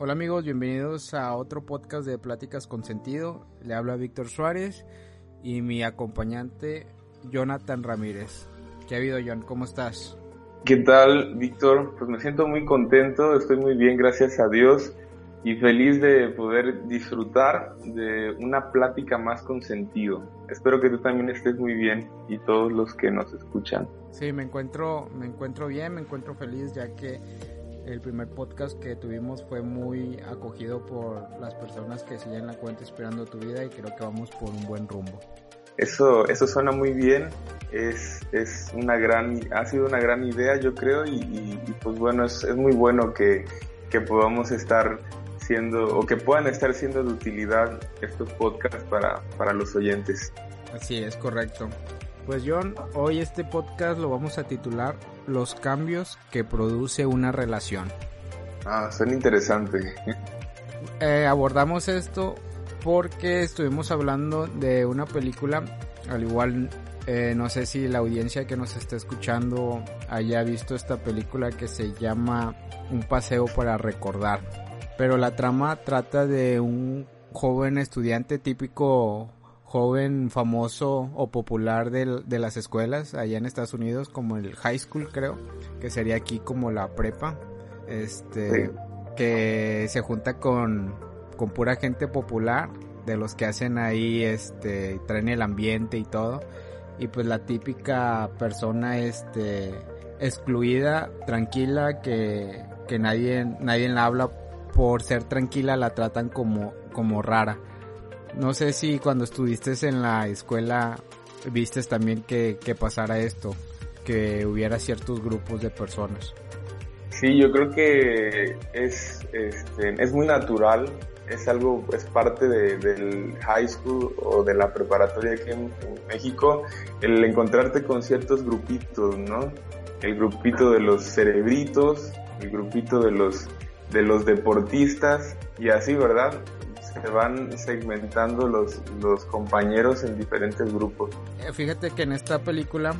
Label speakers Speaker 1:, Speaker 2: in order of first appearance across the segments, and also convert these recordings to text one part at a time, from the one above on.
Speaker 1: Hola amigos, bienvenidos a otro podcast de Pláticas con Sentido. Le habla Víctor Suárez y mi acompañante Jonathan Ramírez. ¿Qué ha habido, John? ¿Cómo estás?
Speaker 2: ¿Qué tal, Víctor? Pues me siento muy contento, estoy muy bien, gracias a Dios, y feliz de poder disfrutar de una plática más con sentido. Espero que tú también estés muy bien y todos los que nos escuchan.
Speaker 1: Sí, me encuentro, me encuentro bien, me encuentro feliz ya que el primer podcast que tuvimos fue muy acogido por las personas que siguen la cuenta Esperando tu vida y creo que vamos por un buen rumbo.
Speaker 2: Eso, eso suena muy bien, es, es una gran, ha sido una gran idea yo creo y, pues bueno, es, es, muy bueno que, que podamos estar siendo o que puedan estar siendo de utilidad estos podcasts para, para los oyentes.
Speaker 1: Así es, correcto. Pues John, hoy este podcast lo vamos a titular Los cambios que produce una relación.
Speaker 2: Ah, suena interesante.
Speaker 1: Eh, abordamos esto porque estuvimos hablando de una película, al igual eh, no sé si la audiencia que nos está escuchando haya visto esta película que se llama Un paseo para recordar. Pero la trama trata de un joven estudiante típico joven famoso o popular de, de, las escuelas allá en Estados Unidos, como el high school creo, que sería aquí como la prepa, este, que se junta con, con pura gente popular, de los que hacen ahí, este, traen el ambiente y todo, y pues la típica persona, este, excluida, tranquila, que, que nadie, nadie la habla por ser tranquila, la tratan como, como rara no sé si cuando estuviste en la escuela vistes también que, que pasara esto, que hubiera ciertos grupos de personas.
Speaker 2: Sí, yo creo que es, este, es muy natural, es algo, es parte de, del high school o de la preparatoria aquí en, México, el encontrarte con ciertos grupitos, ¿no? El grupito de los cerebritos, el grupito de los, de los deportistas y así, ¿verdad? Se van segmentando los, los compañeros en diferentes grupos.
Speaker 1: Eh, fíjate que en esta película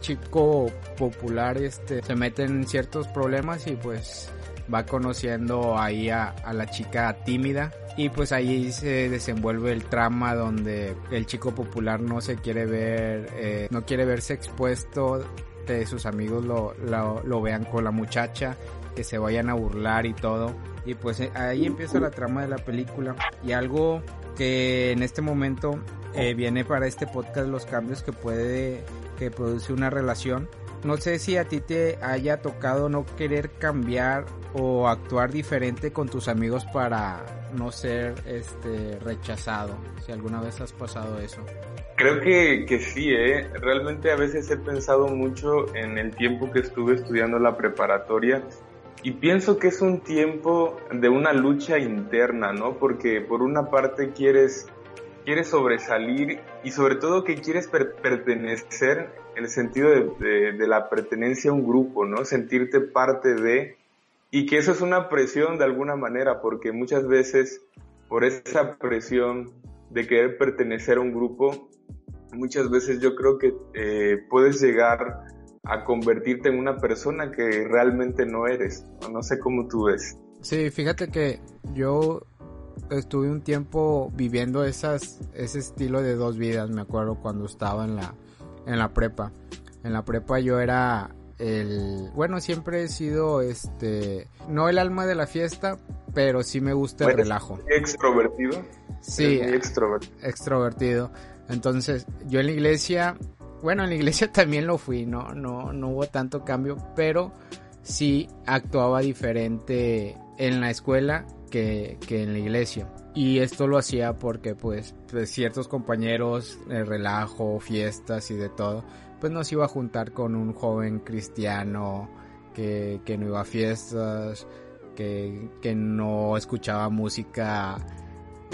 Speaker 1: chico popular este se mete en ciertos problemas y pues va conociendo ahí a, la chica tímida y pues ahí se desenvuelve el trama donde el chico popular no se quiere ver eh, no quiere verse expuesto que sus amigos lo, lo, lo vean con la muchacha que se vayan a burlar y todo y pues eh, ahí empieza la trama de la película. Y algo que en este momento eh, viene para este podcast, los cambios que puede, que produce una relación. No sé si a ti te haya tocado no querer cambiar o actuar diferente con tus amigos para no ser este rechazado. Si alguna vez has pasado eso.
Speaker 2: Creo que, que sí, ¿eh? realmente a veces he pensado mucho en el tiempo que estuve estudiando la preparatoria y pienso que es un tiempo de una lucha interna, ¿no? Porque por una parte quieres, quieres sobresalir y sobre todo que quieres pertenecer en el sentido de, de, la pertenencia a un grupo, ¿no? Sentirte parte de... Y que eso es una presión de alguna manera, porque muchas veces por esa presión de querer pertenecer a un grupo, muchas veces yo creo que eh, puedes llegar a convertirte en una persona que realmente no eres. No sé cómo tú ves.
Speaker 1: Sí, fíjate que yo estuve un tiempo viviendo esas, ese estilo de dos vidas, me acuerdo cuando estaba en la, en la prepa. En la prepa yo era el, bueno, siempre he sido este, no el alma de la fiesta, pero sí me gusta el relajo.
Speaker 2: ¿Extrovertido?
Speaker 1: Sí, extrovertido. extrovertido. Entonces, yo en la iglesia bueno, en la iglesia también lo fui, no, no, no hubo tanto cambio, pero sí actuaba diferente en la escuela que, en la iglesia. Y esto lo hacía porque pues, pues ciertos compañeros, el relajo, fiestas y de todo, pues nos iba a juntar con un joven cristiano que, que no iba a fiestas, que, que no escuchaba música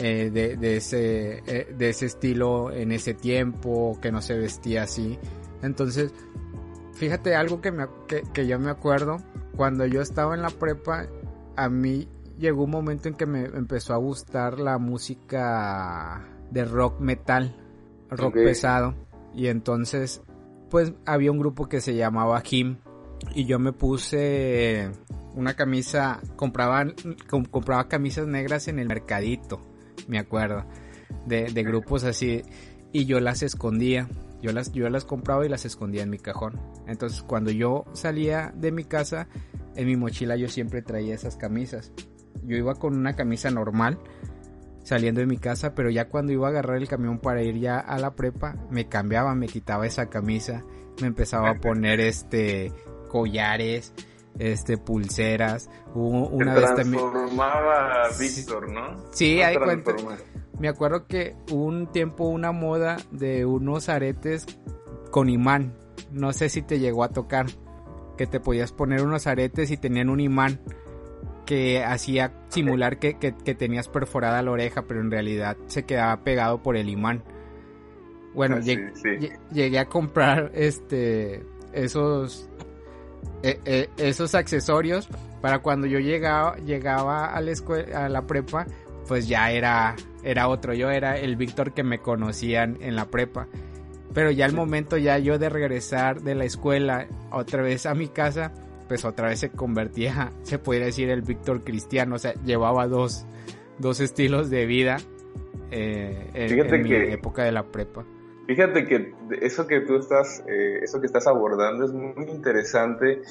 Speaker 1: eh, de, ese, eh, de ese estilo en ese tiempo, que no se vestía así. Entonces, fíjate algo que, me, que, yo me acuerdo, cuando yo estaba en la prepa, a mí llegó un momento en que me empezó a gustar la música de rock metal, rock pesado. Y entonces, pues había un grupo que se llamaba Him. Y yo me puse una camisa, compraba, compraba camisas negras en el mercadito, me acuerdo, de, de grupos así, y yo las escondía. Yo las, yo las compraba y las escondía en mi cajón. Entonces cuando yo salía de mi casa, en mi mochila yo siempre traía esas camisas. Yo iba con una camisa normal saliendo de mi casa, pero ya cuando iba a agarrar el camión para ir ya a la prepa, me cambiaba, me quitaba esa camisa, me empezaba a poner este collares, este pulseras,
Speaker 2: una vez también transformaba Víctor, ¿no?
Speaker 1: Sí, hay cuenta. Me acuerdo que un tiempo una moda de unos aretes con imán. No sé si te llegó a tocar que te podías poner unos aretes y tenían un imán que hacía simular que, tenías perforada la oreja, pero en realidad se quedaba pegado por el imán. Bueno, ah, llegué, a comprar este esos e, e, esos accesorios para cuando yo llegaba llegaba a la escuela, a la prepa, pues ya era era otro, yo era el Víctor que me conocían en la prepa. Pero ya el momento ya yo de regresar de la escuela otra vez a mi casa, pues otra vez se convertía, se podría decir, el Víctor cristiano. O sea, llevaba dos, dos estilos de vida eh, en, mi época de la prepa.
Speaker 2: Fíjate que eso que tú estás, eh, eso que estás abordando es muy interesante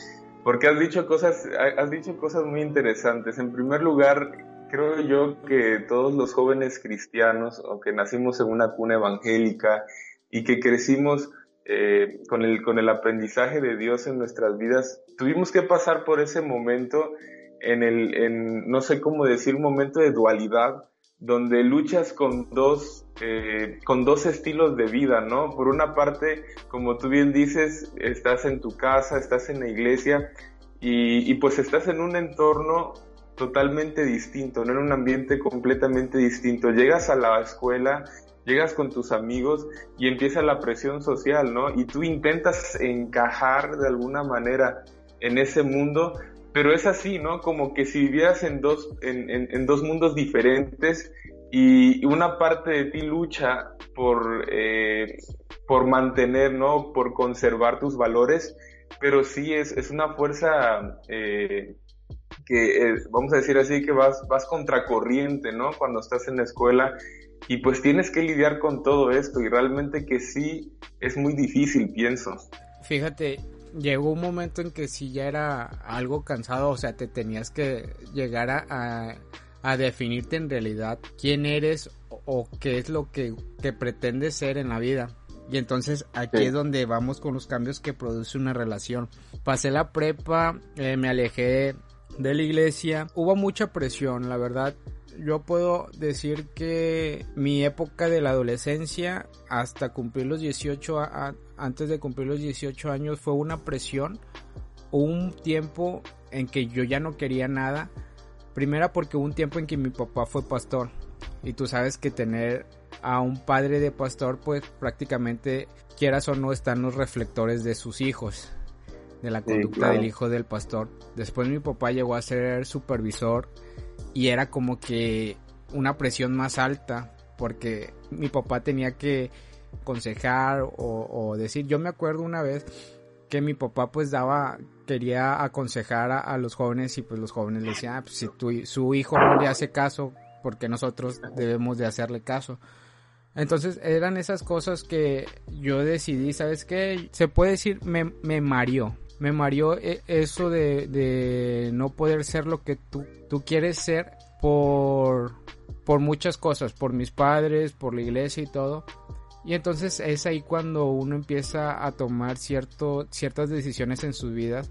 Speaker 2: porque has dicho cosas, has dicho cosas muy interesantes. En primer lugar, creo yo que todos los jóvenes cristianos o que nacimos en una cuna evangélica y que crecimos eh, con, el, con el aprendizaje de Dios en nuestras vidas, tuvimos que pasar por ese momento en el, en, no sé cómo decir, momento de dualidad, donde luchas con dos, eh, con dos estilos de vida, ¿no? Por una parte, como tú bien dices, estás en tu casa, estás en la iglesia y, y pues estás en un entorno totalmente distinto, no en un ambiente completamente distinto. Llegas a la escuela llegas con tus amigos y empieza la presión social, ¿no? Y tú intentas encajar de alguna manera en ese mundo, pero es así, ¿no? Como que si vivieras en dos, en, dos mundos diferentes y una parte de ti lucha por, eh, por mantener, ¿no? Por conservar tus valores, pero sí es, es una fuerza eh, que, vamos a decir así, que vas, vas contracorriente, ¿no? Cuando estás en la escuela y pues tienes que lidiar con todo esto y realmente que sí es muy difícil, pienso.
Speaker 1: Fíjate, llegó un momento en que sí ya era algo cansado, o sea, te tenías que llegar a, a, definirte en realidad quién eres o, qué es lo que, que, pretendes ser en la vida. Y entonces aquí es donde vamos con los cambios que produce una relación. Pasé la prepa, eh, me alejé de la iglesia, hubo mucha presión, la verdad yo puedo decir que mi época de la adolescencia hasta cumplir los 18, antes de cumplir los 18 años fue una presión, un tiempo en que yo ya no quería nada. Primera porque hubo un tiempo en que mi papá fue pastor y tú sabes que tener a un padre de pastor pues prácticamente quieras o no están los reflectores de sus hijos de la conducta del hijo del pastor. Después mi papá llegó a ser supervisor y era como que una presión más alta porque mi papá tenía que aconsejar o, decir, yo me acuerdo una vez que mi papá pues daba, quería aconsejar a, los jóvenes y pues los jóvenes le decían, ah, pues si tu, su hijo no le hace caso, porque nosotros debemos de hacerle caso. Entonces eran esas cosas que yo decidí, ¿sabes qué? Se puede decir, me, me mareó, me mareó eh, eso de, de no poder ser lo que tú, tú quieres ser por, por muchas cosas, por mis padres, por la iglesia y todo. Y entonces es ahí cuando uno empieza a tomar cierto, ciertas decisiones en sus vidas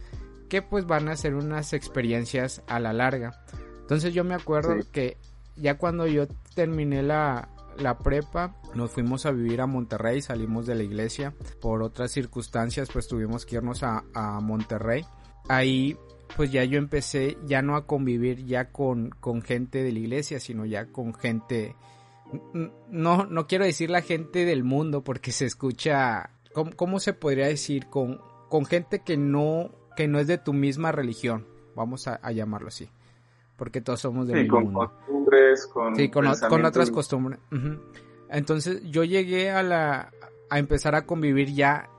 Speaker 1: que pues van a ser unas experiencias a la larga. Entonces yo me acuerdo que ya cuando yo terminé la, la prepa, nos fuimos a vivir a Monterrey, salimos de la iglesia. Por otras circunstancias, pues tuvimos que irnos a, a Monterrey. Ahí pues ya yo empecé ya no a convivir ya con, con gente de la iglesia, sino ya con gente, no, no quiero decir la gente del mundo porque se escucha, ¿cómo, se podría decir? Con, con gente que no, que no es de tu misma religión, vamos a llamarlo así porque todos somos de
Speaker 2: sí, con costumbres, con
Speaker 1: sí, con, otras costumbres. Entonces yo llegué a la a empezar a convivir ya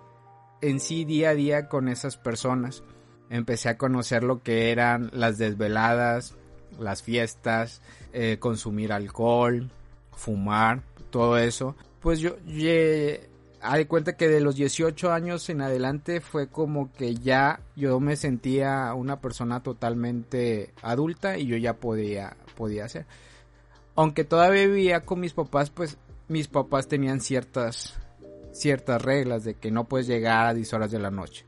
Speaker 1: en sí día a día con esas personas. empecé a conocer lo que eran las desveladas, las fiestas, eh, consumir alcohol, fumar, todo eso. Pues yo, hay cuenta que de los 18 años en adelante fue como que ya yo me sentía una persona totalmente adulta y yo ya podía, podía hacer. Aunque todavía vivía con mis papás, pues mis papás tenían ciertas, ciertas reglas de que no puedes llegar a 10 horas de la noche.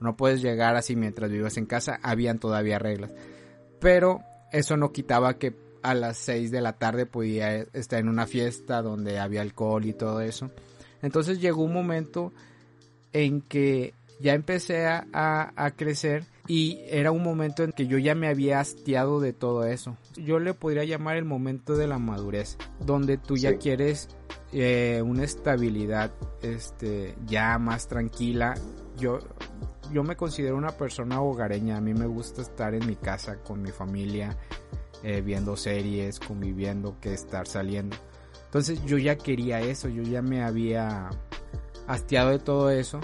Speaker 1: No puedes llegar así mientras vivas en casa, habían todavía reglas. Pero eso no quitaba que a las 6 de la tarde podía estar en una fiesta donde había alcohol y todo eso. Entonces llegó un momento en que ya empecé a, crecer y era un momento en que yo ya me había hastiado de todo eso. Yo le podría llamar el momento de la madurez, donde tú ya quieres eh, una estabilidad este, ya más tranquila. Yo, yo me considero una persona hogareña, a mí me gusta estar en mi casa con mi familia, eh, viendo series, conviviendo, que estar saliendo. Entonces yo ya quería eso, yo ya me había hastiado de todo eso.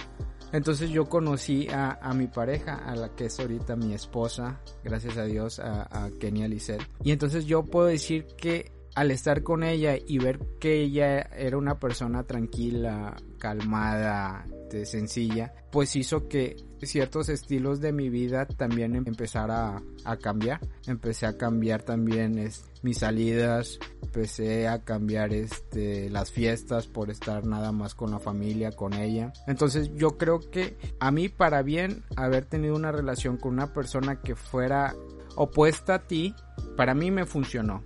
Speaker 1: Entonces yo conocí a, mi pareja, a la que es ahorita mi esposa, gracias a Dios, a, a Kenia Lisset. Y entonces yo puedo decir que al estar con ella y ver que ella era una persona tranquila, calmada, sencilla, pues hizo que ciertos estilos de mi vida también em, empezara a, cambiar. Empecé a cambiar también mis salidas, empecé a cambiar este, las fiestas por estar nada más con la familia, con ella. Entonces yo creo que a mí para bien haber tenido una relación con una persona que fuera opuesta a ti, para mí me funcionó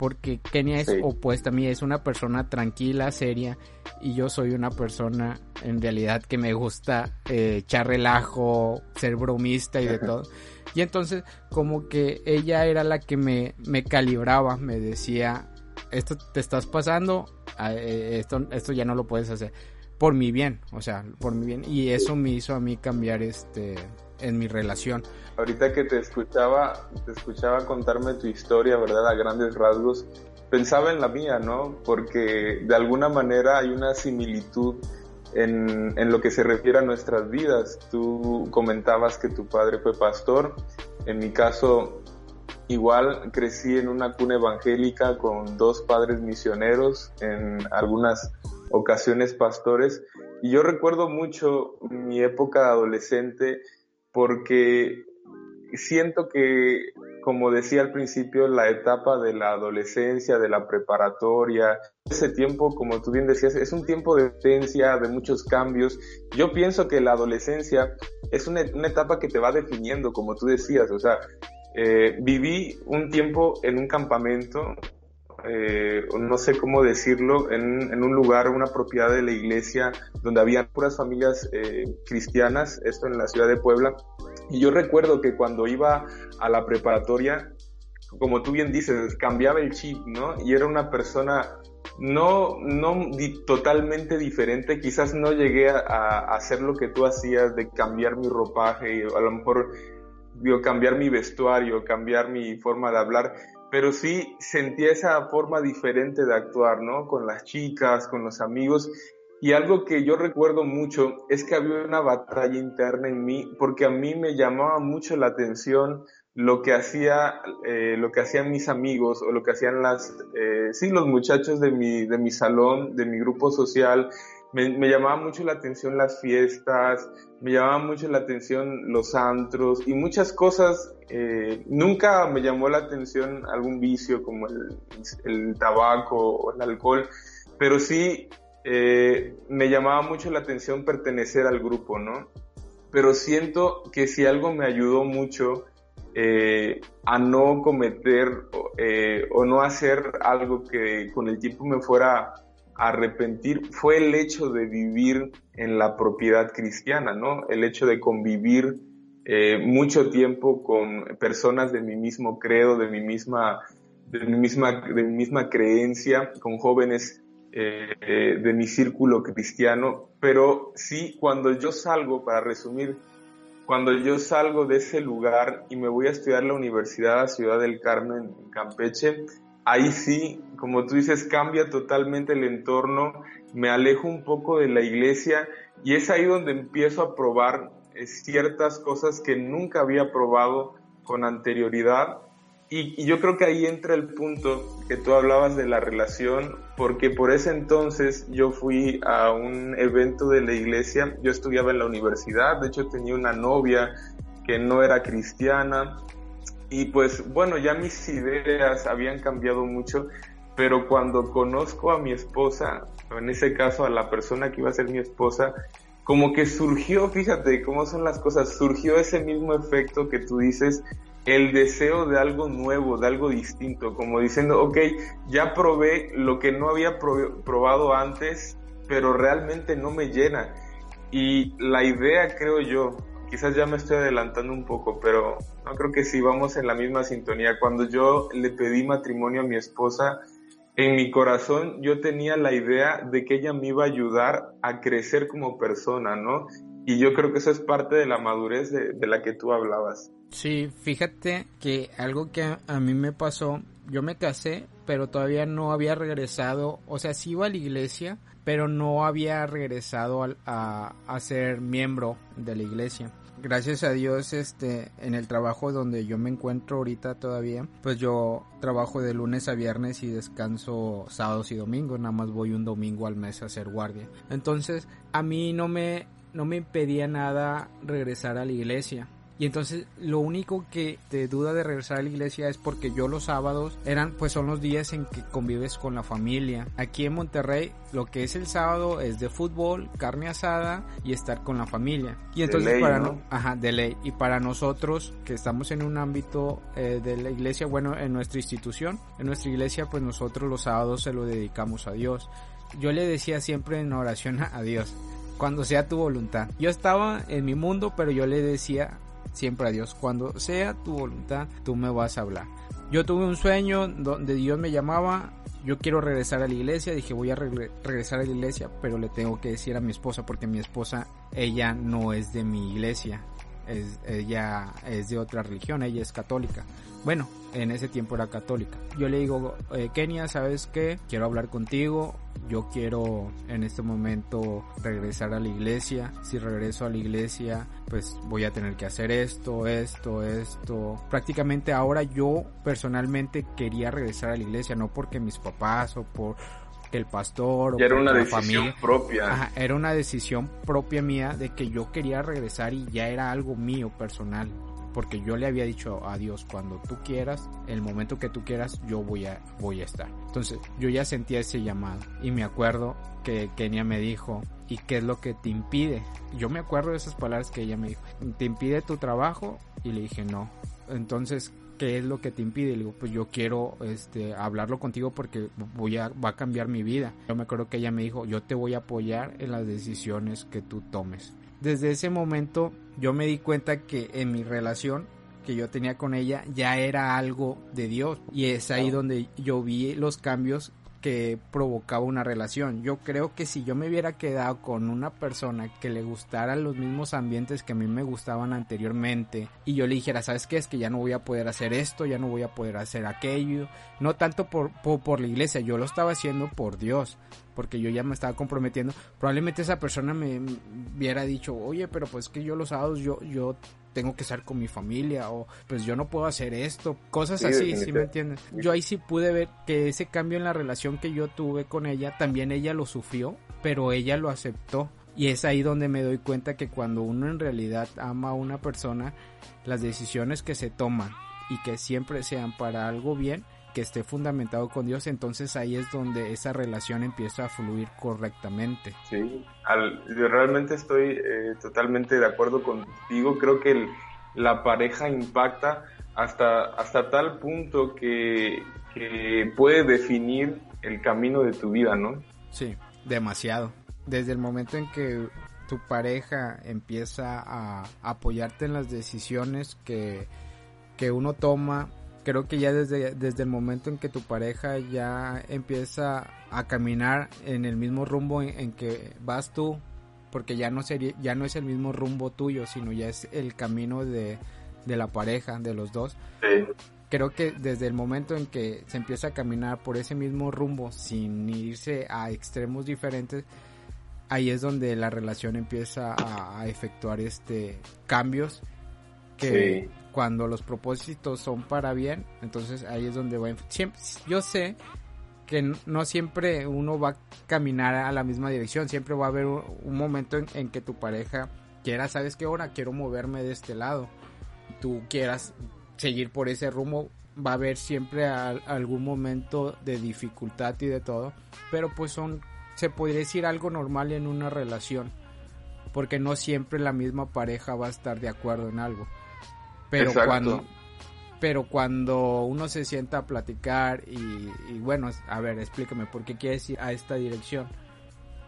Speaker 1: porque Kenia es opuesta a mí, es una persona tranquila, seria, y yo soy una persona en realidad que me gusta eh, echar relajo, ser bromista y de todo. Y entonces como que ella era la que me, me calibraba, me decía, esto te estás pasando, eh, esto, esto ya no lo puedes hacer, por mi bien, o sea, por mi bien, y eso me hizo a mí cambiar este en mi relación.
Speaker 2: Ahorita que te escuchaba, te escuchaba contarme tu historia, ¿verdad? A grandes rasgos, pensaba en la mía, ¿no? Porque de alguna manera hay una similitud en, en, lo que se refiere a nuestras vidas. Tú comentabas que tu padre fue pastor, en mi caso igual crecí en una cuna evangélica con dos padres misioneros, en algunas ocasiones pastores, y yo recuerdo mucho mi época adolescente porque siento que, como decía al principio, la etapa de la adolescencia, de la preparatoria, ese tiempo, como tú bien decías, es un tiempo de potencia, de muchos cambios. Yo pienso que la adolescencia es una, etapa que te va definiendo, como tú decías, o sea, eh, viví un tiempo en un campamento eh, no sé cómo decirlo, en, un lugar, una propiedad de la iglesia donde había puras familias eh, cristianas, esto en la ciudad de Puebla. Y yo recuerdo que cuando iba a la preparatoria, como tú bien dices, cambiaba el chip, ¿no? Y era una persona no, no totalmente diferente, quizás no llegué a, hacer lo que tú hacías de cambiar mi ropaje, a lo mejor digo, cambiar mi vestuario, cambiar mi forma de hablar, pero sí sentía esa forma diferente de actuar, ¿no? Con las chicas, con los amigos. Y algo que yo recuerdo mucho es que había una batalla interna en mí, porque a mí me llamaba mucho la atención lo que hacía, eh, lo que hacían mis amigos o lo que hacían las, eh, sí, los muchachos de mi, de mi salón, de mi grupo social, me, llamaba mucho la atención las fiestas, me llamaba mucho la atención los antros y muchas cosas. Eh, nunca me llamó la atención algún vicio como el, el tabaco o el alcohol, pero sí eh, me llamaba mucho la atención pertenecer al grupo, ¿no? Pero siento que si algo me ayudó mucho eh, a no cometer eh, o no hacer algo que con el tiempo me fuera arrepentir fue el hecho de vivir en la propiedad cristiana, ¿no? El hecho de convivir eh, mucho tiempo con personas de mi mismo credo, de mi misma, de mi misma, de mi misma creencia, con jóvenes eh, eh, de mi círculo cristiano, pero sí cuando yo salgo, para resumir, cuando yo salgo de ese lugar y me voy a estudiar la Universidad Ciudad del Carmen en Campeche, ahí sí, como tú dices, cambia totalmente el entorno, me alejo un poco de la iglesia y es ahí donde empiezo a probar eh, ciertas cosas que nunca había probado con anterioridad. Y, yo creo que ahí entra el punto que tú hablabas de la relación, porque por ese entonces yo fui a un evento de la iglesia, yo estudiaba en la universidad, de hecho tenía una novia que no era cristiana, y pues bueno, ya mis ideas habían cambiado mucho, pero cuando conozco a mi esposa, en ese caso a la persona que iba a ser mi esposa, como que surgió, fíjate cómo son las cosas, surgió ese mismo efecto que tú dices, el deseo de algo nuevo, de algo distinto, como diciendo, ok, ya probé lo que no había probado antes, pero realmente no me llena. Y la idea, creo yo, quizás ya me estoy adelantando un poco, pero no creo que sí vamos en la misma sintonía. Cuando yo le pedí matrimonio a mi esposa, en mi corazón yo tenía la idea de que ella me iba a ayudar a crecer como persona, ¿no? Y yo creo que eso es parte de la madurez de, la que tú hablabas.
Speaker 1: Sí, fíjate que algo que a mí me pasó, yo me casé, pero todavía no había regresado, o sea, sí iba a la iglesia, pero no había regresado a, a ser miembro de la iglesia gracias a Dios, este, en el trabajo donde yo me encuentro ahorita todavía, pues yo trabajo de lunes a viernes y descanso sábados y domingos, nada más voy un domingo al mes a hacer guardia. Entonces, a mí no me, no me impedía nada regresar a la iglesia. Y entonces lo único que te duda de regresar a la iglesia es porque yo los sábados eran pues son los días en que convives con la familia. Aquí en Monterrey lo que es el sábado es de fútbol, carne asada y estar con la familia. Y entonces para ¿no? ajá, de ley y para nosotros que estamos en un ámbito eh, de la iglesia, bueno, en nuestra institución, en nuestra iglesia pues nosotros los sábados se lo dedicamos a Dios. Yo le decía siempre en oración a Dios, cuando sea tu voluntad. Yo estaba en mi mundo, pero yo le decía siempre a Dios. Cuando sea tu voluntad, tú me vas a hablar. Yo tuve un sueño donde Dios me llamaba, yo quiero regresar a la iglesia, dije voy a regresar a la iglesia, pero le tengo que decir a mi esposa porque mi esposa, ella no es de mi iglesia, es, ella es de otra religión, ella es católica. Bueno, en ese tiempo era católica. Yo le digo, eh, Kenia, ¿sabes qué? Quiero hablar contigo. Yo quiero en este momento regresar a la iglesia. Si regreso a la iglesia, pues voy a tener que hacer esto, esto, esto. Prácticamente ahora yo personalmente quería regresar a la iglesia, no porque mis papás o por el pastor o
Speaker 2: era una decisión propia.
Speaker 1: era una decisión propia mía de que yo quería regresar y ya era algo mío personal porque yo le había dicho a Dios cuando tú quieras, el momento que tú quieras, yo voy a, voy a estar. Entonces yo ya sentía ese llamado y me acuerdo que Kenia me dijo, ¿y qué es lo que te impide? Yo me acuerdo de esas palabras que ella me dijo, ¿te impide tu trabajo? Y le dije, no. Entonces, ¿qué es lo que te impide? Le digo, pues yo quiero este, hablarlo contigo porque voy a, va a cambiar mi vida. Yo me acuerdo que ella me dijo, yo te voy a apoyar en las decisiones que tú tomes desde ese momento yo me di cuenta que en mi relación que yo tenía con ella ya era algo de Dios y es ahí donde yo vi los cambios que provocaba una relación. Yo creo que si yo me hubiera quedado con una persona que le gustaran los mismos ambientes que a mí me gustaban anteriormente y yo le dijera, ¿sabes qué? Es que ya no voy a poder hacer esto, ya no voy a poder hacer aquello. No tanto por, por, la iglesia, yo lo estaba haciendo por Dios, porque yo ya me estaba comprometiendo. Probablemente esa persona me hubiera dicho, oye, pero pues que yo los sábados yo, yo tengo que estar con mi familia o pues yo no puedo hacer esto, cosas así, ¿sí me entiendes? Yo ahí sí pude ver que ese cambio en la relación que yo tuve con ella, también ella lo sufrió, pero ella lo aceptó. Y es ahí donde me doy cuenta que cuando uno en realidad ama a una persona, las decisiones que se toman y que siempre sean para algo bien, que esté fundamentado con Dios, entonces ahí es donde esa relación empieza a fluir correctamente.
Speaker 2: Sí, yo realmente estoy eh, totalmente de acuerdo contigo, creo que la pareja impacta hasta, hasta tal punto que, que puede definir el camino de tu vida, ¿no?
Speaker 1: Sí, demasiado. Desde el momento en que tu pareja empieza a apoyarte en las decisiones que, que uno toma creo que ya desde, desde el momento en que tu pareja ya empieza a caminar en el mismo rumbo en, que vas tú, porque ya no sería, ya no es el mismo rumbo tuyo, sino ya es el camino de, de la pareja, de los dos. Creo que desde el momento en que se empieza a caminar por ese mismo rumbo sin irse a extremos diferentes, ahí es donde la relación empieza a, efectuar este cambios que cuando los propósitos son para bien, entonces ahí es donde va. Siempre, yo sé que no siempre uno va a caminar a la misma dirección, siempre va a haber un, momento en, que tu pareja quiera, sabes qué hora quiero moverme de este lado, tú quieras seguir por ese rumbo, va a haber siempre algún momento de dificultad y de todo, pero pues son, se podría decir algo normal en una relación, porque no siempre la misma pareja va a estar de acuerdo en algo. Pero cuando pero cuando uno se sienta a platicar y, bueno, a ver, explícame, ¿por qué quieres ir a esta dirección?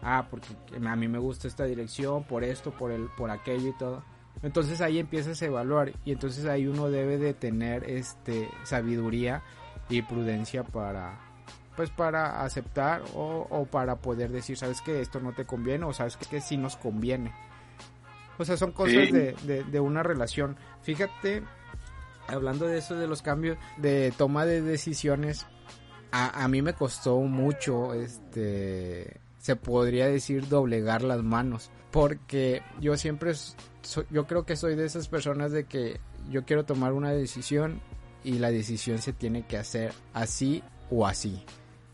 Speaker 1: Ah, porque a mí me gusta esta dirección, por esto, por, el, por aquello y todo. Entonces ahí empiezas a evaluar y entonces ahí uno debe de tener este sabiduría y prudencia para pues para aceptar o, para poder decir, sabes que esto no te conviene o sabes que, sí nos conviene. O sea, son cosas de, de, de una relación. Fíjate hablando de eso de los cambios de toma de decisiones, a, a mí me costó mucho, este, se podría decir doblegar las manos, porque yo siempre, yo creo que soy de esas personas de que yo quiero tomar una decisión y la decisión se tiene que hacer así o así.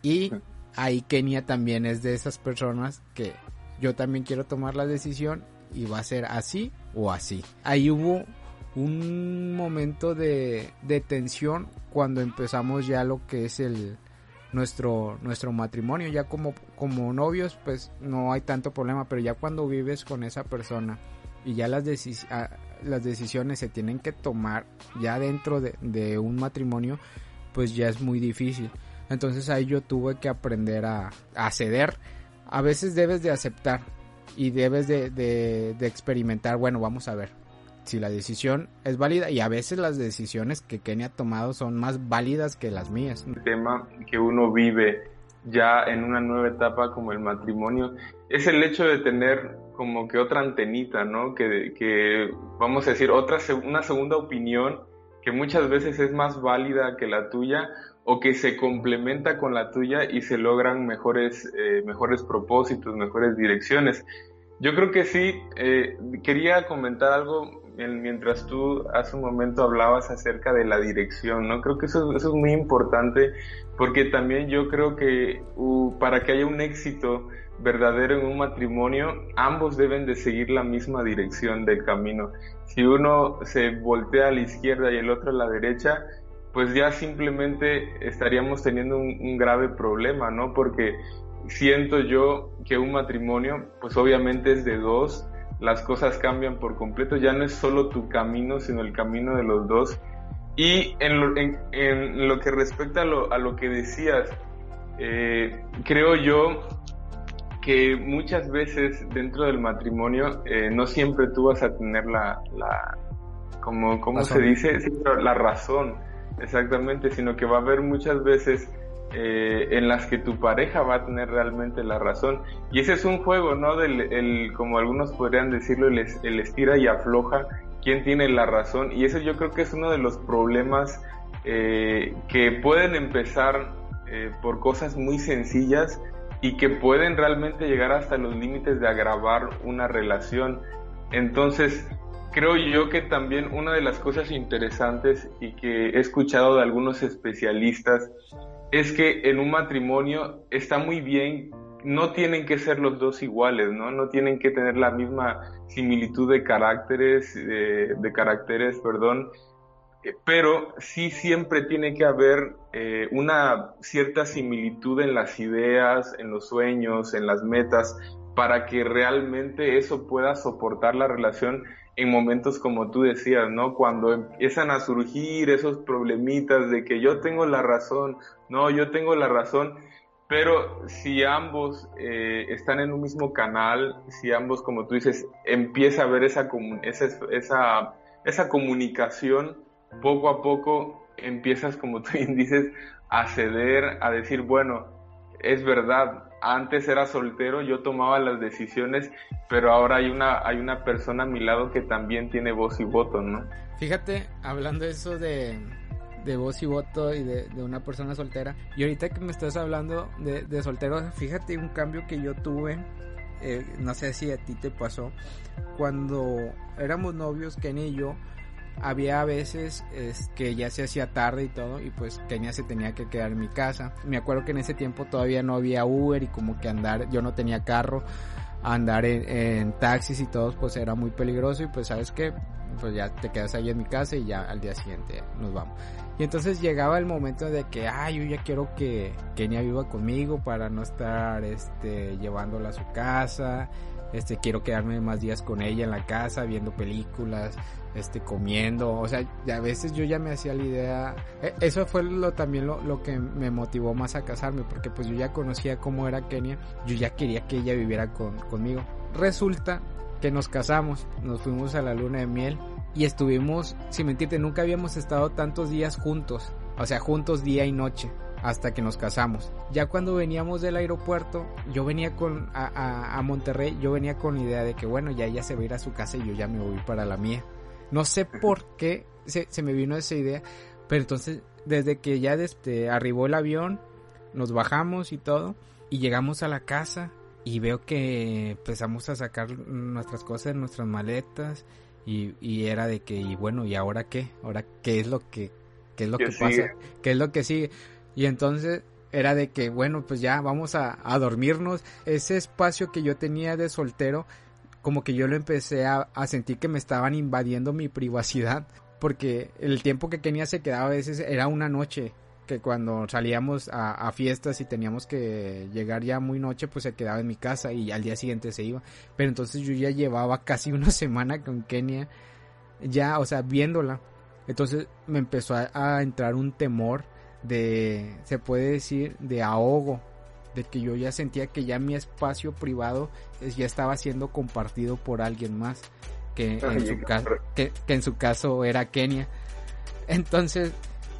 Speaker 1: Y ahí Kenia también es de esas personas que yo también quiero tomar la decisión y va a ser así o así. Ahí hubo un momento de, de tensión cuando empezamos ya lo que es el nuestro nuestro matrimonio. Ya como como novios pues no hay tanto problema pero ya cuando vives con esa persona y ya las ah, las decisiones se tienen que tomar ya dentro de, de, un matrimonio pues ya es muy difícil. Entonces ahí yo tuve que aprender a, a ceder. A veces debes de aceptar y debes de, de, de experimentar bueno vamos a ver si la decisión es válida y a veces las decisiones que Kenny ha tomado son más válidas que las mías.
Speaker 2: El tema que uno vive ya en una nueva etapa como el matrimonio es el hecho de tener como que otra antenita, ¿no? Que, que vamos a decir, otra, una segunda opinión que muchas veces es más válida que la tuya o que se complementa con la tuya y se logran mejores, eh, mejores propósitos, mejores direcciones. Yo creo que sí, eh, quería comentar algo mientras tú hace un momento hablabas acerca de la dirección, ¿no? Creo que eso, es muy importante porque también yo creo que para que haya un éxito verdadero en un matrimonio, ambos deben de seguir la misma dirección del camino. Si uno se voltea a la izquierda y el otro a la derecha, pues ya simplemente estaríamos teniendo un, un grave problema, ¿no? Porque siento yo que un matrimonio, pues obviamente es de dos, las cosas cambian por completo, ya no es solo tu camino, sino el camino de los dos. Y en lo, en, lo que respecta a lo, a lo que decías, eh, creo yo que muchas veces dentro del matrimonio eh, no siempre tú vas a tener la, la como, ¿cómo se dice? la razón, exactamente, sino que va a haber muchas veces eh, en las que tu pareja va a tener realmente la razón. Y ese es un juego, ¿no? Del, el, como algunos podrían decirlo, el, el, estira y afloja, quién tiene la razón. Y eso yo creo que es uno de los problemas eh, que pueden empezar eh, por cosas muy sencillas y que pueden realmente llegar hasta los límites de agravar una relación. Entonces, creo yo que también una de las cosas interesantes y que he escuchado de algunos especialistas es que en un matrimonio está muy bien, no tienen que ser los dos iguales, ¿no? No tienen que tener la misma similitud de caracteres, de, caracteres, perdón, eh, pero sí siempre tiene que haber eh, una cierta similitud en las ideas, en los sueños, en las metas, para que realmente eso pueda soportar la relación en momentos como tú decías, ¿no? Cuando empiezan a surgir esos problemitas de que yo tengo la razón, no, yo tengo la razón, pero si ambos eh, están en un mismo canal, si ambos, como tú dices, empieza a haber esa, esa, esa, esa comunicación, poco a poco empiezas, como tú bien dices, a ceder, a decir, bueno, es verdad, antes era soltero, yo tomaba las decisiones, pero ahora hay una, hay una persona a mi lado que también tiene voz y voto, ¿no?
Speaker 1: Fíjate, hablando eso de, de voz y voto y de, una persona soltera, y ahorita que me estás hablando de, de soltero, fíjate un cambio que yo tuve eh, no sé si a ti te pasó, cuando éramos novios, Kenia y yo, había veces es, que ya se hacía tarde y todo y pues Kenia se tenía que quedar en mi casa. Me acuerdo que en ese tiempo todavía no había Uber y como que andar, yo no tenía carro, andar en, taxis y todo pues era muy peligroso y pues sabes que pues ya te quedas ahí en mi casa y ya al día siguiente nos vamos. Y entonces llegaba el momento de que, ay, yo ya quiero que Kenia viva conmigo para no estar este, llevándola a su casa este quiero quedarme más días con ella en la casa viendo películas este comiendo. O sea a veces yo ya me hacía la idea e, eso fue lo también lo, lo, que me motivó más a casarme porque pues yo ya conocía cómo era Kenia yo ya quería que ella viviera con, conmigo. Resulta que nos casamos nos fuimos a la luna de miel y estuvimos sin mentirte nunca habíamos estado tantos días juntos o sea juntos día y noche hasta que nos casamos. Ya cuando veníamos del aeropuerto, yo venía con a, a, Monterrey, yo venía con la idea de que bueno, ya ella se va a ir a su casa y yo ya me voy para la mía. No sé por qué se, se me vino esa idea, pero entonces desde que ya este, arribó el avión, nos bajamos y todo, y llegamos a la casa y veo que empezamos a sacar nuestras cosas, nuestras maletas, y, y era de que, y bueno, ¿y ahora qué? ¿Ahora qué es lo que, qué es lo que pasa? ¿Qué es lo que sigue? Y entonces era de que, bueno, pues ya vamos a, dormirnos. Ese espacio que yo tenía de soltero, como que yo lo empecé a, sentir que me estaban invadiendo mi privacidad. Porque el tiempo que tenía se quedaba a veces, era una noche. Que cuando salíamos a, fiestas y teníamos que llegar ya muy noche, pues se quedaba en mi casa y al día siguiente se iba. Pero entonces yo ya llevaba casi una semana con Kenia, ya, o sea, viéndola. Entonces me empezó a entrar un temor de, se puede decir, de ahogo, de que yo ya sentía que ya mi espacio privado ya estaba siendo compartido por alguien más, que, en, su caso, que, en su caso era Kenia. Entonces,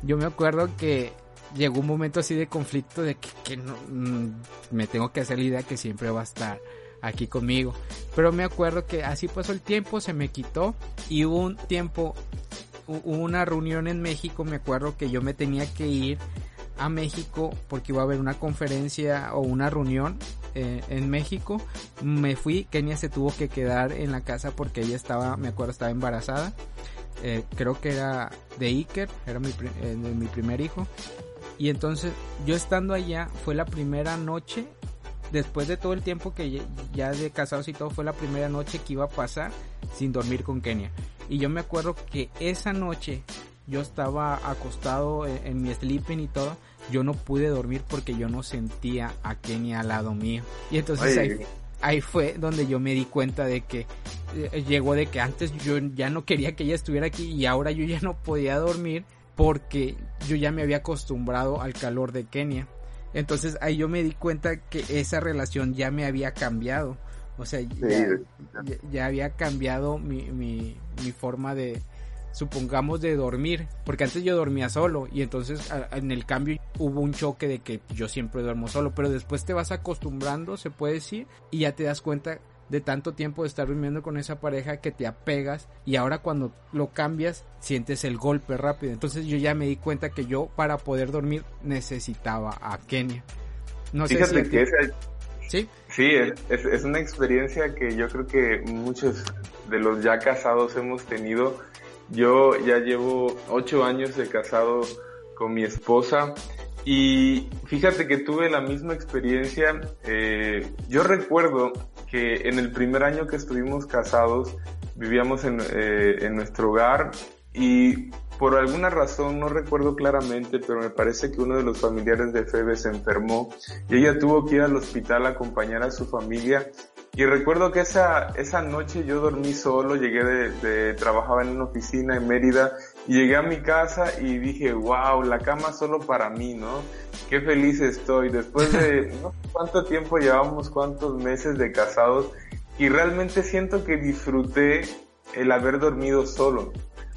Speaker 1: yo me acuerdo que llegó un momento así de conflicto de que, no, mm, me tengo que hacer la idea que siempre va a estar aquí conmigo. Pero me acuerdo que así pasó el tiempo, se me quitó y hubo un tiempo una reunión en México, me acuerdo que yo me tenía que ir a México porque iba a haber una conferencia o una reunión eh, en México. Me fui, Kenia se tuvo que quedar en la casa porque ella estaba, me acuerdo, estaba embarazada. Eh, creo que era de Iker, era mi, eh, mi primer hijo. Y entonces yo estando allá fue la primera noche, después de todo el tiempo que ya de casados y todo, fue la primera noche que iba a pasar sin dormir con Kenia. Y yo me acuerdo que esa noche yo estaba acostado en, mi sleeping y todo. Yo no pude dormir porque yo no sentía a Kenia al lado mío. Y entonces ahí, fue donde yo me di cuenta de que eh, llegó de que antes yo ya no quería que ella estuviera aquí y ahora yo ya no podía dormir porque yo ya me había acostumbrado al calor de Kenia. Entonces ahí yo me di cuenta que esa relación ya me había cambiado. O sea, ya, había cambiado mi, mi, mi, forma de, supongamos, de dormir. Porque antes yo dormía solo y entonces en el cambio hubo un choque de que yo siempre duermo solo. Pero después te vas acostumbrando, se puede decir, y ya te das cuenta de tanto tiempo de estar durmiendo con esa pareja que te apegas y ahora cuando lo cambias sientes el golpe rápido. Entonces yo ya me di cuenta que yo para poder dormir necesitaba a Kenia.
Speaker 2: No sé si que Sí. Sí, es, es, una experiencia que yo creo que muchos de los ya casados hemos tenido. Yo ya llevo ocho años de casado con mi esposa y fíjate que tuve la misma experiencia. Eh, yo recuerdo que en el primer año que estuvimos casados vivíamos en, eh, en nuestro hogar y por alguna razón, no recuerdo claramente, pero me parece que uno de los familiares de Febe se enfermó y ella tuvo que ir al hospital a acompañar a su familia. Y recuerdo que esa, esa noche yo dormí solo, llegué de, de, trabajaba en una oficina en Mérida y llegué a mi casa y dije, wow, la cama solo para mí, ¿no? Qué feliz estoy. Después de no sé cuánto tiempo llevamos, cuántos meses de casados y realmente siento que disfruté el haber dormido solo.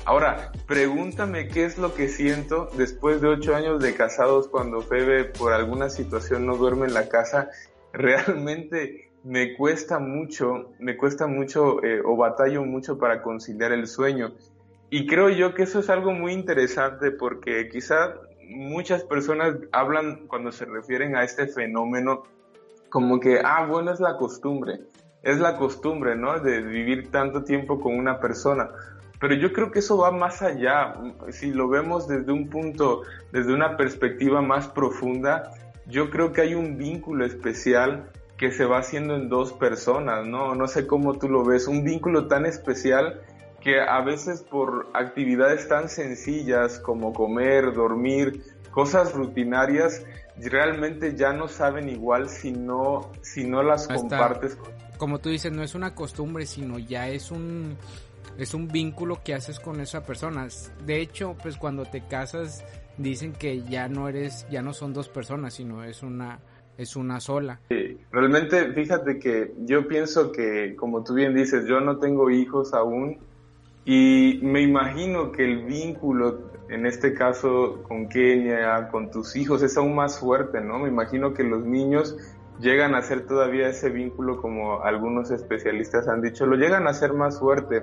Speaker 2: Ahora, pregúntame qué es lo que siento después de ocho años de casados cuando Febe por alguna situación no duerme en la casa. Realmente me cuesta mucho, me cuesta mucho eh, o batallo mucho para conciliar el sueño. Y creo yo que eso es algo muy interesante porque quizá muchas personas hablan cuando se refieren a este fenómeno como que, ah, bueno, es la costumbre, es la costumbre, ¿no? De vivir tanto tiempo con una persona. Pero yo creo que eso va más allá. Si lo vemos desde un punto, desde una perspectiva más profunda, yo creo que hay un vínculo especial que se va haciendo en dos personas, ¿no? No sé cómo tú lo ves, un vínculo tan especial que a veces por actividades tan sencillas como comer, dormir, cosas rutinarias, realmente ya no saben igual si no, si no las compartes.
Speaker 1: Como tú dices, no es una costumbre, sino ya es un, es un vínculo que haces con esa persona. De hecho, pues cuando te casas dicen que ya no eres, ya no son dos personas, sino es una, es una sola.
Speaker 2: Sí, realmente fíjate que yo pienso que, como tú bien dices, yo no tengo hijos aún y me imagino que el vínculo, en este caso con Kenia, con tus hijos, es aún más fuerte, ¿no? Me imagino que los niños llegan a ser todavía ese vínculo, como algunos especialistas han dicho, lo llegan a ser más fuerte.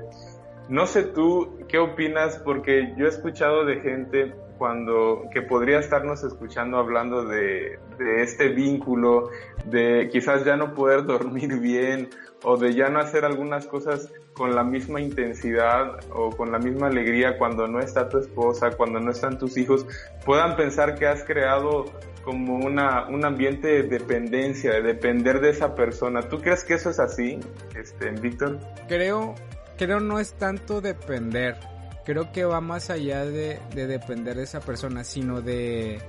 Speaker 2: No sé tú qué opinas, porque yo he escuchado de gente cuando que podría estarnos escuchando hablando de, este vínculo, de quizás ya no poder dormir bien o de ya no hacer algunas cosas con la misma intensidad o con la misma alegría cuando no está tu esposa, cuando no están tus hijos, puedan pensar que has creado como una, un ambiente de dependencia, de depender de esa persona. ¿Tú crees que eso es así, este, Víctor?
Speaker 1: Creo, creo no es tanto depender creo que va más allá de, depender de esa persona, sino de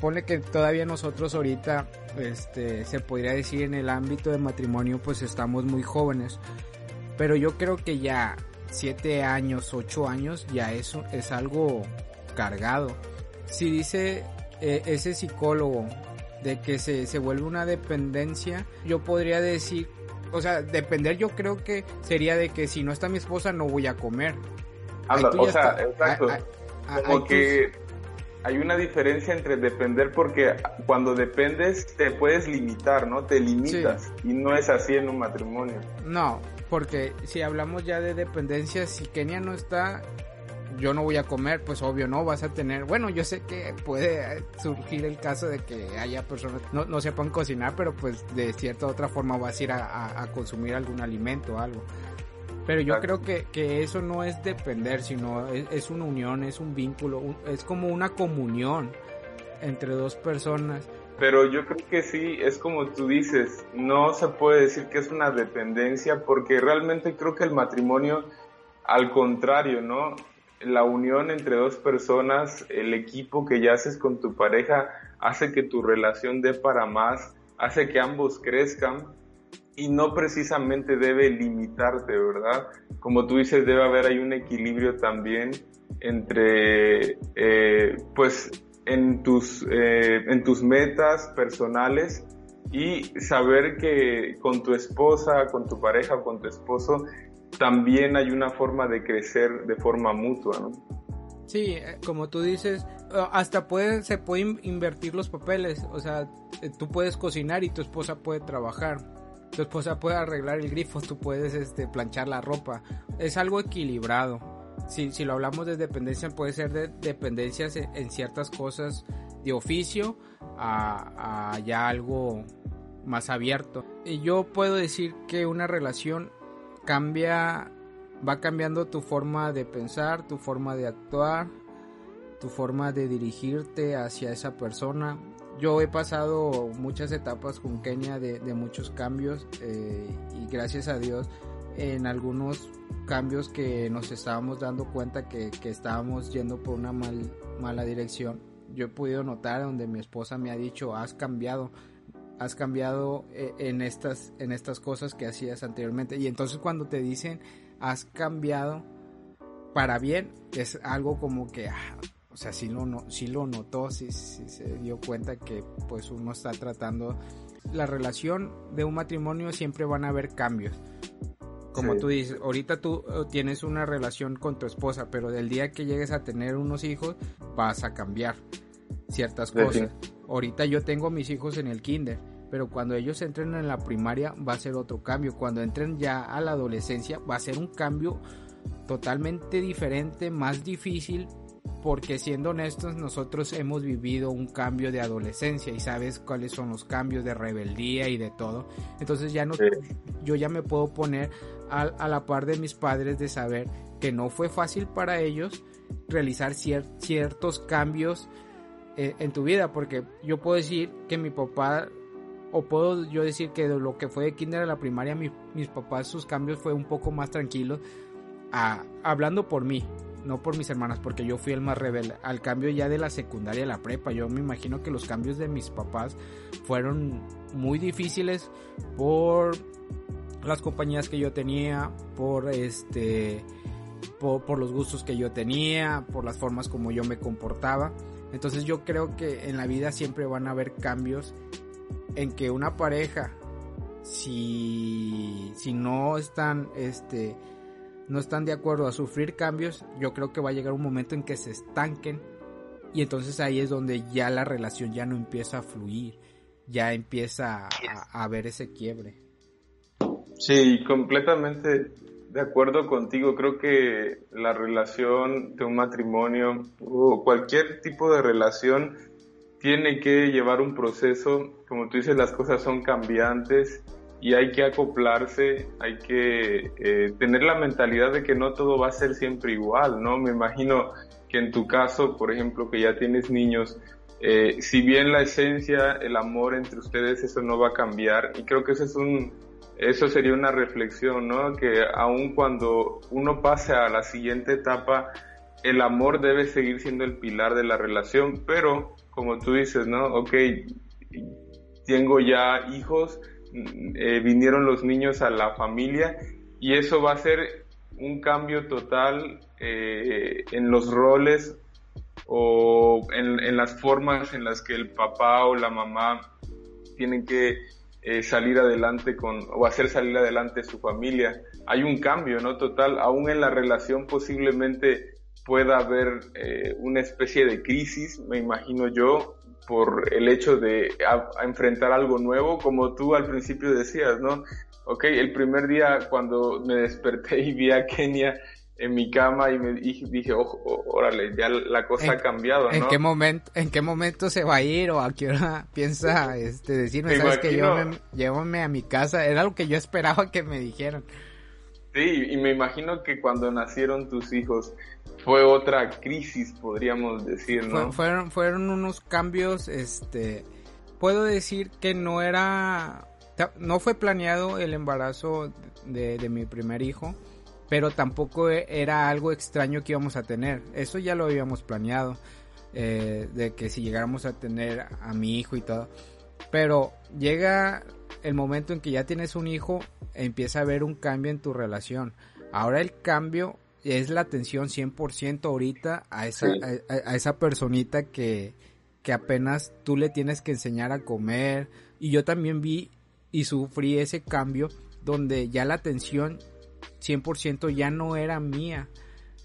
Speaker 1: pone que todavía nosotros ahorita este se podría decir en el ámbito de matrimonio pues estamos muy jóvenes pero yo creo que ya siete años ocho años ya eso es algo cargado. Si dice eh, ese psicólogo de que se, se vuelve una dependencia yo podría decir o sea depender yo creo que sería de que si no está mi esposa no voy a comer
Speaker 2: o sea, exacto. Como que hay una diferencia entre depender porque cuando dependes te puedes limitar, ¿no? Te limitas y no es así en un matrimonio.
Speaker 1: No, porque si hablamos ya de dependencia, si Kenia no está, yo no voy a comer, pues obvio no vas a tener, bueno, yo sé que puede surgir el caso de que haya personas no, no sepan cocinar, pero pues de cierta otra forma vas a ir a, a consumir algún alimento o algo. Pero yo creo que, que, eso no es depender, sino es, una unión, es un vínculo, es como una comunión entre dos personas.
Speaker 2: Pero yo creo que sí, es como tú dices, no se puede decir que es una dependencia porque realmente creo que el matrimonio, al contrario, ¿no? La unión entre dos personas, el equipo que ya haces con tu pareja, hace que tu relación dé para más, hace que ambos crezcan y no precisamente debe limitarte, ¿verdad? Como tú dices, debe haber ahí un equilibrio también entre, eh, pues, en tus, eh, en tus metas personales y saber que con tu esposa, con tu pareja con tu esposo, también hay una forma de crecer de forma mutua, ¿no?
Speaker 1: Sí, eh, como tú dices, hasta puede, se pueden invertir los papeles, o sea, tú puedes cocinar y tu esposa puede trabajar tu esposa puede arreglar el grifo, tú puedes este, planchar la ropa. Es algo equilibrado. Si, si lo hablamos de dependencia, puede ser de dependencias en, ciertas cosas de oficio a, a, ya algo más abierto. Y yo puedo decir que una relación cambia, va cambiando tu forma de pensar, tu forma de actuar, tu forma de dirigirte hacia esa persona, yo he pasado muchas etapas con Kenia de, muchos cambios eh, y gracias a Dios en algunos cambios que nos estábamos dando cuenta que, estábamos yendo por una mal, mala dirección. Yo he podido notar donde mi esposa me ha dicho, has cambiado, has cambiado eh, en estas, en estas cosas que hacías anteriormente. Y entonces cuando te dicen, has cambiado para bien, es algo como que, ah, o sea, sí lo, no, sí lo notó, sí, se dio cuenta que pues uno está tratando la relación de un matrimonio siempre van a haber cambios. Como tú dices, ahorita tú eh, tienes una relación con tu esposa, pero del día que llegues a tener unos hijos vas a cambiar ciertas cosas. Ahorita yo tengo mis hijos en el kinder, pero cuando ellos entren en la primaria va a ser otro cambio. Cuando entren ya a la adolescencia va a ser un cambio totalmente diferente, más difícil, porque siendo honestos nosotros hemos vivido un cambio de adolescencia y sabes cuáles son los cambios de rebeldía y de todo. Entonces ya no, yo ya me puedo poner a, la par de mis padres de saber que no fue fácil para ellos realizar ciertos cambios en tu vida, porque yo puedo decir que mi papá o puedo yo decir que de lo que fue de kinder a la primaria, mis papás sus cambios fue un poco más tranquilos, hablando por mí, no por mis hermanas, porque yo fui el más rebelde. Al cambio ya de la secundaria a la prepa, yo me imagino que los cambios de mis papás fueron muy difíciles por las compañías que yo tenía, por este, por, por los gustos que yo tenía, por las formas como yo me comportaba. Entonces yo creo que en la vida siempre van a haber cambios en que una pareja si, si no están este no están de acuerdo a sufrir cambios, yo creo que va a llegar un momento en que se estanquen y entonces ahí es donde ya la relación ya no empieza a fluir, ya empieza a, a ver ese quiebre.
Speaker 2: Sí, completamente de acuerdo contigo. Creo que la relación de un matrimonio o cualquier tipo de relación tiene que llevar un proceso. Como tú dices, las cosas son cambiantes y hay que acoplarse, hay que eh, tener la mentalidad de que no todo va a ser siempre igual, ¿no? Me imagino que en tu caso, por ejemplo, que ya tienes niños, eh, si bien la esencia, el amor entre ustedes, eso no va a cambiar y creo que eso es un, eso sería una reflexión, ¿no? Que aun cuando uno pase a la siguiente etapa, el amor debe seguir siendo el pilar de la relación, pero como tú dices, ¿no? Ok, tengo ya hijos, eh, vinieron los niños a la familia y eso va a ser un cambio total eh, en los roles o en, las formas en las que el papá o la mamá tienen que eh, salir adelante con o hacer salir adelante su familia. Hay un cambio, ¿no? Total, aún en la relación posiblemente pueda haber una especie de crisis, me imagino yo, por el hecho de enfrentar algo nuevo, como tú al principio decías, ¿no? Ok, el primer día cuando me desperté y vi a Kenia en mi cama y me dije, dije órale, ya la cosa ha cambiado,
Speaker 1: ¿no? ¿en qué, momento, ¿En qué momento se va a ir o a qué hora piensa este, decirme, sabes que yo llévame a mi casa? Era lo que yo esperaba que me dijeran.
Speaker 2: Sí, y me imagino que cuando nacieron tus hijos fue otra crisis, podríamos decir, ¿no?
Speaker 1: fueron, fueron unos cambios, este, puedo decir que no era, no fue planeado el embarazo de, mi primer hijo, pero tampoco era algo extraño que íbamos a tener. Eso ya lo habíamos planeado, eh, de que si llegáramos a tener a mi hijo y todo. Pero llega el momento en que ya tienes un hijo, empieza a haber un cambio en tu relación. Ahora el cambio es la atención 100% ahorita a esa, a, esa personita que, que apenas tú le tienes que enseñar a comer. Y yo también vi y sufrí ese cambio donde ya la atención 100% ya no era mía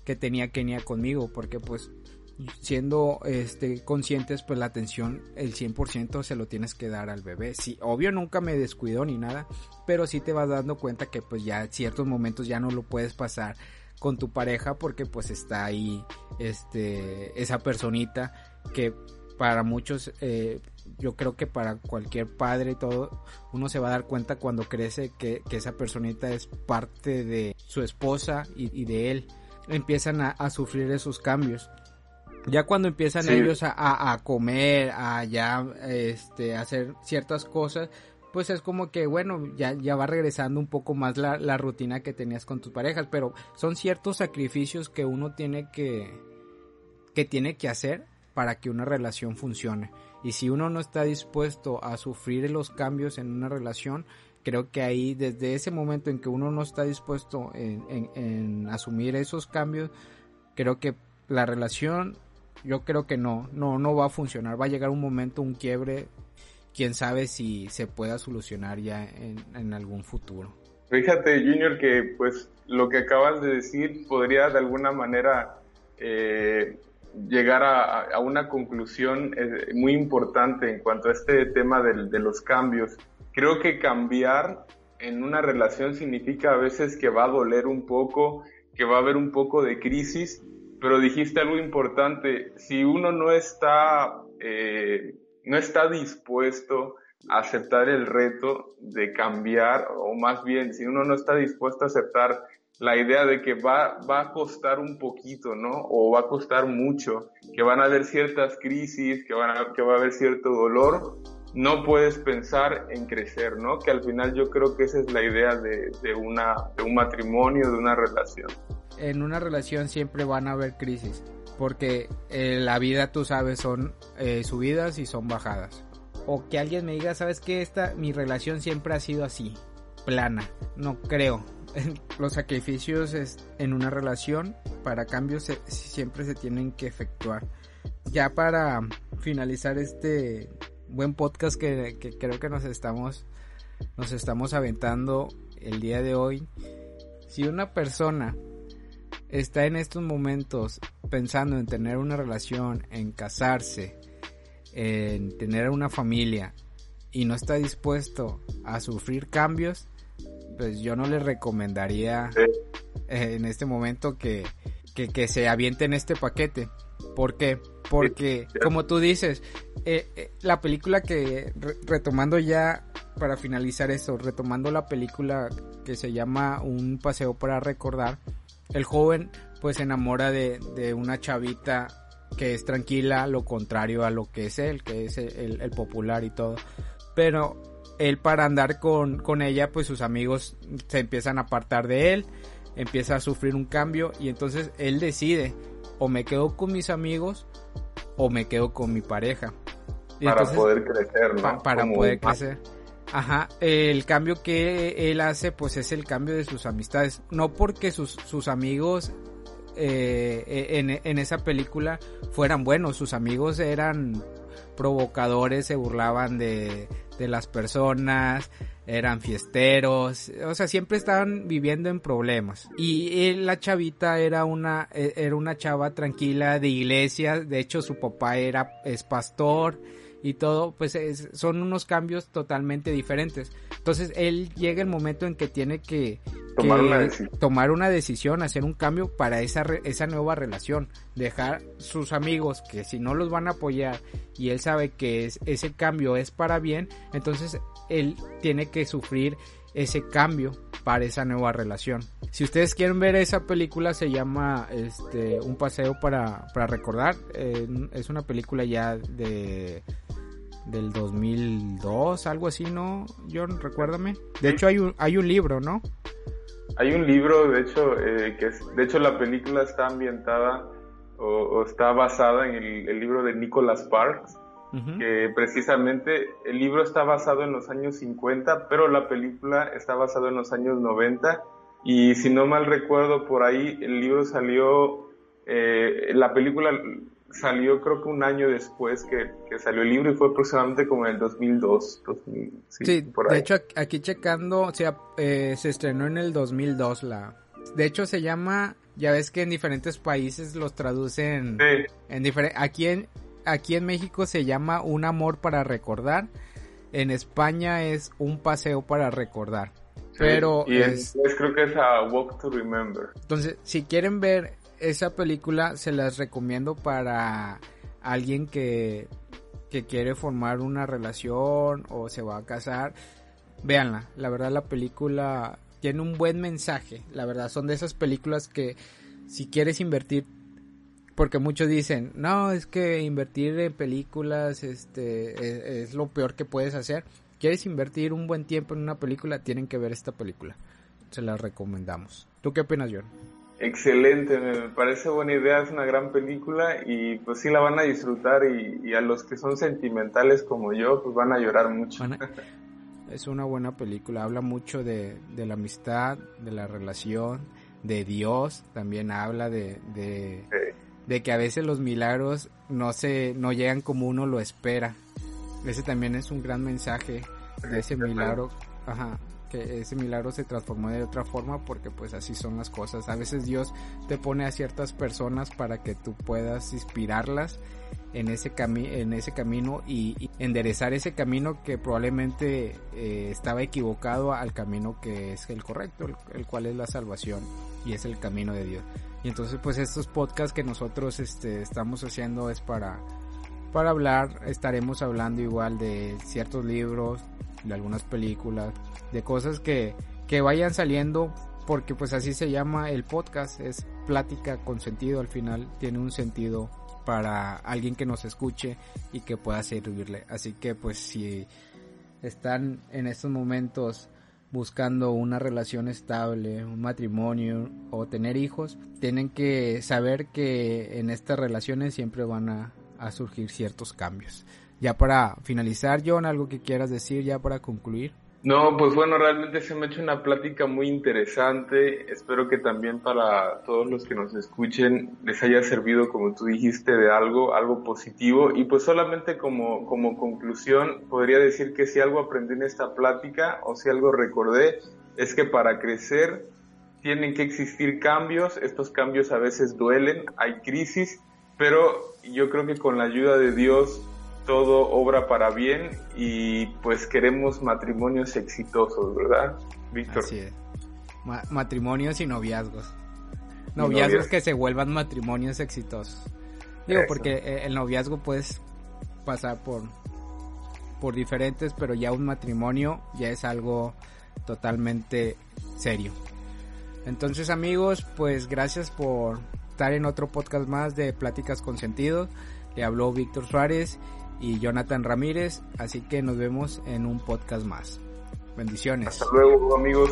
Speaker 1: que tenía Kenia conmigo, porque pues siendo este conscientes pues la atención el 100% se lo tienes que dar al bebé. Sí, obvio nunca me descuido ni nada, pero sí te vas dando cuenta que pues ya ciertos momentos ya no lo puedes pasar con tu pareja porque pues está ahí este esa personita que para muchos eh, yo creo que para cualquier padre y todo uno se va a dar cuenta cuando crece que, esa personita es parte de su esposa y, de él. Empiezan a, a sufrir esos cambios. Ya cuando empiezan ellos a, a, comer, a ya este, hacer ciertas cosas, pues es como que, bueno, ya, ya va regresando un poco más la, la rutina que tenías con tus parejas, pero son ciertos sacrificios que uno tiene que, que tiene que hacer para que una relación funcione. Y si uno no está dispuesto a sufrir los cambios en una relación, creo que ahí desde ese momento en que uno no está dispuesto en, en, asumir esos cambios, creo que la relación yo creo que no, no, no va a funcionar. Va a llegar un momento, un quiebre, quién sabe si se pueda solucionar ya en, algún futuro.
Speaker 2: Fíjate, Junior, que pues lo que acabas de decir podría de alguna manera eh, llegar a, una conclusión eh, muy importante en cuanto a este tema de, de los cambios. Creo que cambiar en una relación significa a veces que va a doler un poco, que va a haber un poco de crisis, pero dijiste algo importante, si uno no está, eh, no está dispuesto a aceptar el reto de cambiar, o más bien, si uno no está dispuesto a aceptar la idea de que va, a costar un poquito, ¿no? O va a costar mucho, que van a haber ciertas crisis, que, van a, que va a haber cierto dolor, no puedes pensar en crecer, ¿no? Que al final yo creo que esa es la idea de, de, una, de un matrimonio, de una relación.
Speaker 1: En una relación siempre van a haber crisis, porque eh, la vida, tú sabes, son eh, subidas y son bajadas. O que alguien me diga, ¿sabes qué? Esta, mi relación siempre ha sido así, plana. No creo. Los sacrificios en una relación para cambios siempre se tienen que efectuar. Ya para finalizar este buen podcast que, creo que nos estamos, nos estamos aventando el día de hoy. Si una persona está en estos momentos pensando en tener una relación, en casarse, en tener una familia y no está dispuesto a sufrir cambios, pues yo no le recomendaría en este momento que, que, se aviente en este paquete. ¿Por qué? Porque, como tú dices, eh, eh, la película que, retomando ya, para finalizar esto, retomando la película que se llama Un paseo para recordar, el joven pues se enamora de, de una chavita que es tranquila, lo contrario a lo que es él, que es el, el popular y todo. Pero él para andar con, con ella, pues sus amigos se empiezan a apartar de él, empieza a sufrir un cambio y entonces él decide o me quedo con mis amigos o me quedo con mi pareja.
Speaker 2: para poder crecer, ¿no?
Speaker 1: para poder crecer. Ajá, el cambio que él hace pues es el cambio de sus amistades, no porque sus, sus amigos eh, e, en, en, esa película fueran buenos, sus amigos eran provocadores, se burlaban de, de las personas, eran fiesteros, o sea, siempre estaban viviendo en problemas. Y la chavita era una, e, era una chava tranquila de iglesia, de hecho su papá era, es pastor y todo, pues son unos cambios totalmente diferentes. Entonces él llega el momento en que tiene que tomar, una, tomar una decisión, hacer un cambio para esa, esa nueva relación, dejar sus amigos que si no los van a apoyar y él sabe que es, ese cambio es para bien, entonces él tiene que sufrir ese cambio para esa nueva relación. Si ustedes quieren ver esa película se llama este Un paseo para, para recordar. Eh, es una película ya de del 2002, algo así, ¿no? John, recuérdame. De hecho hay un hay un libro, ¿no?
Speaker 2: Hay un libro, de hecho, eh, que es, de hecho la película está ambientada o, está basada en el, libro de Nicholas Parks, que precisamente el libro está basado en los años 50, pero la película está basada en los años 90 y si no mal recuerdo por ahí el libro salió, eh, la película salió creo que un año después que, salió el libro y fue aproximadamente como en el 2002.
Speaker 1: sí, de hecho aquí checando, o sea, eh, se estrenó en el 2002 la... De hecho se llama, ya ves que en diferentes países los traducen en diferente... Aquí en, aquí en México se llama Un amor para recordar, en España es Un paseo para recordar. Pero
Speaker 2: y es, creo que es a Walk to Remember.
Speaker 1: Entonces, si quieren ver esa película se las recomiendo para alguien que, que quiere formar una relación o se va a casar. Véanla, la verdad la película tiene un buen mensaje. La verdad son de esas películas que si quieres invertir porque muchos dicen, no, es que invertir en películas este, es, es, lo peor que puedes hacer. ¿Quieres invertir un buen tiempo en una película? Tienen que ver esta película. Se la recomendamos. ¿Tú qué opinas, John?
Speaker 2: Excelente, me parece buena idea, es una gran película y pues sí la van a disfrutar y, a los que son sentimentales como yo pues van a llorar mucho.
Speaker 1: es una buena película, habla mucho de, la amistad, de la relación, de Dios, también habla de, de, que a veces los milagros no se no llegan como uno lo espera. Ese también es un gran mensaje de ese milagro. Ajá, que ese milagro se transformó de otra forma porque pues así son las cosas. A veces Dios te pone a ciertas personas para que tú puedas inspirarlas en ese, en ese camino y, enderezar ese camino que probablemente eh, estaba equivocado al camino que es el correcto, el, cual es la salvación y es el camino de Dios. Y entonces pues estos podcasts que nosotros este, estamos haciendo es para, para hablar, estaremos hablando igual de ciertos libros, de algunas películas, de cosas que, que vayan saliendo porque pues así se llama el podcast, es plática con sentido, al final tiene un sentido para alguien que nos escuche y que pueda servirle. Así que pues si están en estos momentos buscando una relación estable, un matrimonio o tener hijos, tienen que saber que en estas relaciones siempre van a, a surgir ciertos cambios. Ya para finalizar, John, algo que quieras decir ya para concluir.
Speaker 2: No, pues bueno, realmente se me ha hecho una plática muy interesante. Espero que también para todos los que nos escuchen les haya servido, como tú dijiste, de algo, algo positivo. Y pues solamente como, como conclusión, podría decir que si algo aprendí en esta plática o si algo recordé, es que para crecer tienen que existir cambios. Estos cambios a veces duelen, hay crisis, pero yo creo que con la ayuda de Dios todo obra para bien y pues queremos matrimonios exitosos, ¿verdad, Víctor?
Speaker 1: Así es. matrimonios y noviazgos. Noviazgos que se vuelvan matrimonios exitosos. Digo, porque eh, el noviazgo puedes pasar por, por diferentes, pero ya un matrimonio ya es algo totalmente serio. Entonces amigos, pues gracias por estar en otro podcast más de Pláticas con Sentido. Le habló Víctor Suárez y Jonathan Ramírez. Así que nos vemos en un podcast más. Bendiciones.
Speaker 2: Hasta luego amigos.